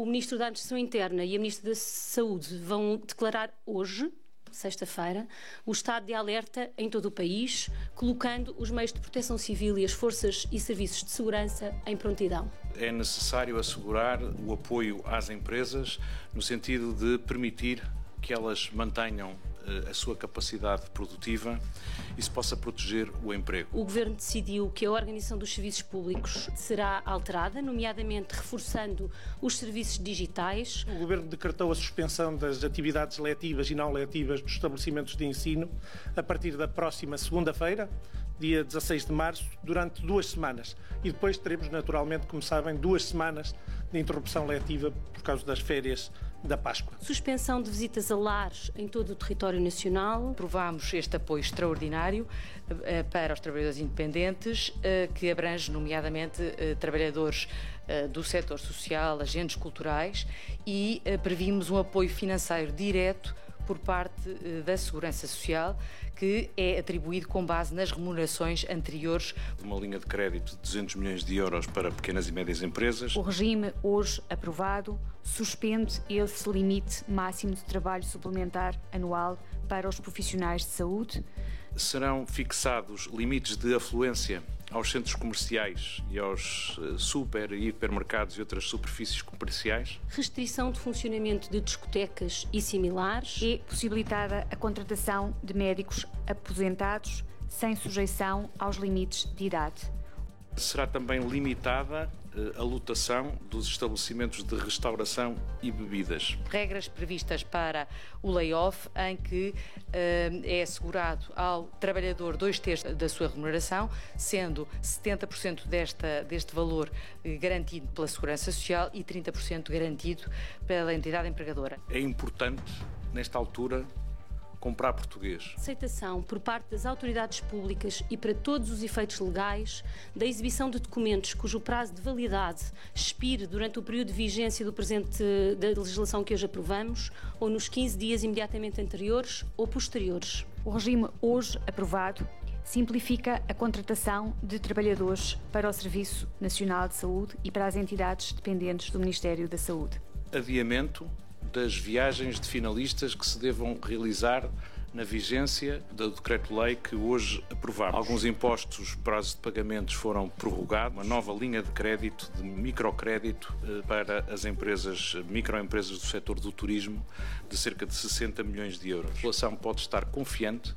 o Ministro da Administração Interna e a Ministra da Saúde vão declarar hoje sexta-feira, o estado de alerta em todo o país, colocando os meios de proteção civil e as forças e serviços de segurança em prontidão. É necessário assegurar o apoio às empresas no sentido de permitir que elas mantenham a sua capacidade produtiva e se possa proteger o emprego. O Governo decidiu que a organização dos serviços públicos será alterada, nomeadamente reforçando os serviços digitais. O Governo decretou a suspensão das atividades letivas e não letivas dos estabelecimentos de ensino a partir da próxima segunda-feira, dia 16 de março, durante duas semanas. E depois teremos, naturalmente, como sabem, duas semanas de interrupção letiva por causa das férias da Páscoa. Suspensão de visitas a lares em todo o território nacional. Aprovámos este apoio extraordinário uh, para os trabalhadores independentes, uh, que abrange, nomeadamente, trabalhadores do setor social, agentes culturais e previmos um apoio financeiro direto por parte eh, da Segurança Social, que é atribuído com base nas remunerações anteriores. Uma linha de crédito de 200 milhões de euros para pequenas e médias empresas. O regime hoje aprovado suspende esse limite máximo de trabalho suplementar anual para os profissionais de saúde. Serão fixados limites de afluência aos centros comerciais e aos eh, super e hipermercados e outras superfícies comerciais. Restrição de funcionamento de discotecas e similares. E possibilitada a contratação de médicos aposentados sem sujeição aos limites de idade. Será também limitada eh, a lotação dos estabelecimentos de restauração e bebidas. Regras previstas para o layoff, em que uh, é assegurado ao trabalhador dois terços da sua remuneração, sendo 70% desta, deste valor eh, garantido pela Segurança Social e 30% garantido pela entidade empregadora. É importante, nesta altura, comprar português. Aceitação por parte das autoridades públicas e para todos os efeitos legais da exibição de documentos cujo prazo de validade expire durante o período de vigência do presente da legislação que hoje aprovamos ou nos 15 dias imediatamente anteriores ou posteriores. O regime hoje aprovado simplifica a contratação de trabalhadores para o Serviço Nacional de Saúde e para as entidades dependentes do Ministério da Saúde. Adiamento das viagens de finalistas que se devam realizar na vigência do decreto-lei que hoje aprovamos. Alguns impostos, prazos de pagamentos foram prorrogados, uma nova linha de crédito, de microcrédito eh, para as empresas, microempresas do setor do turismo, de cerca de 60 milhões de euros. A população pode estar confiante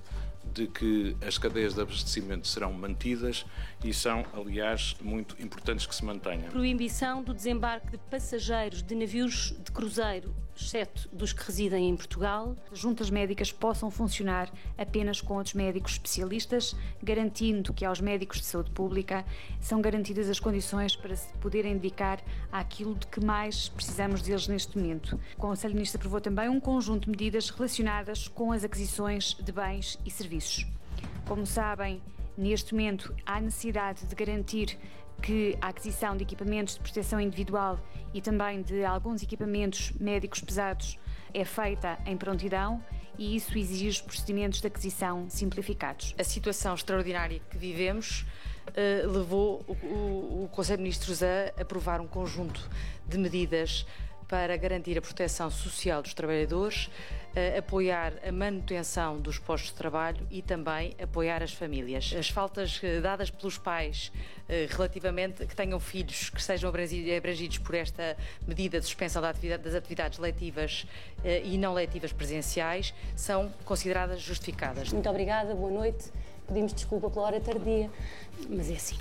de que as cadeias de abastecimento serão mantidas e são, aliás, muito importantes que se mantenham. Proibição do desembarque de passageiros de navios de cruzeiro, exceto dos que residem em Portugal. As juntas médicas possam funcionar apenas com outros médicos especialistas, garantindo que aos médicos de saúde pública são garantidas as condições para se poderem dedicar àquilo de que mais precisamos deles neste momento. O Conselho Ministro aprovou também um conjunto de medidas relacionadas com as aquisições de bens e serviços serviços. Como sabem, neste momento há necessidade de garantir que a aquisição de equipamentos de proteção individual e também de alguns equipamentos médicos pesados é feita em prontidão e isso exige procedimentos de aquisição simplificados. A situação extraordinária que vivemos uh, levou o, o, o Conselho de Ministros a aprovar um conjunto de medidas para garantir a proteção social dos trabalhadores, uh, apoiar a manutenção dos postos de trabalho e também apoiar as famílias. As faltas uh, dadas pelos pais uh, relativamente que tenham filhos que sejam abrangidos por esta medida de suspensão da atividade, das atividades letivas e não letivas presenciais são consideradas justificadas. Muito obrigada, boa noite. Pedimos desculpa pela hora tardia, mas é assim.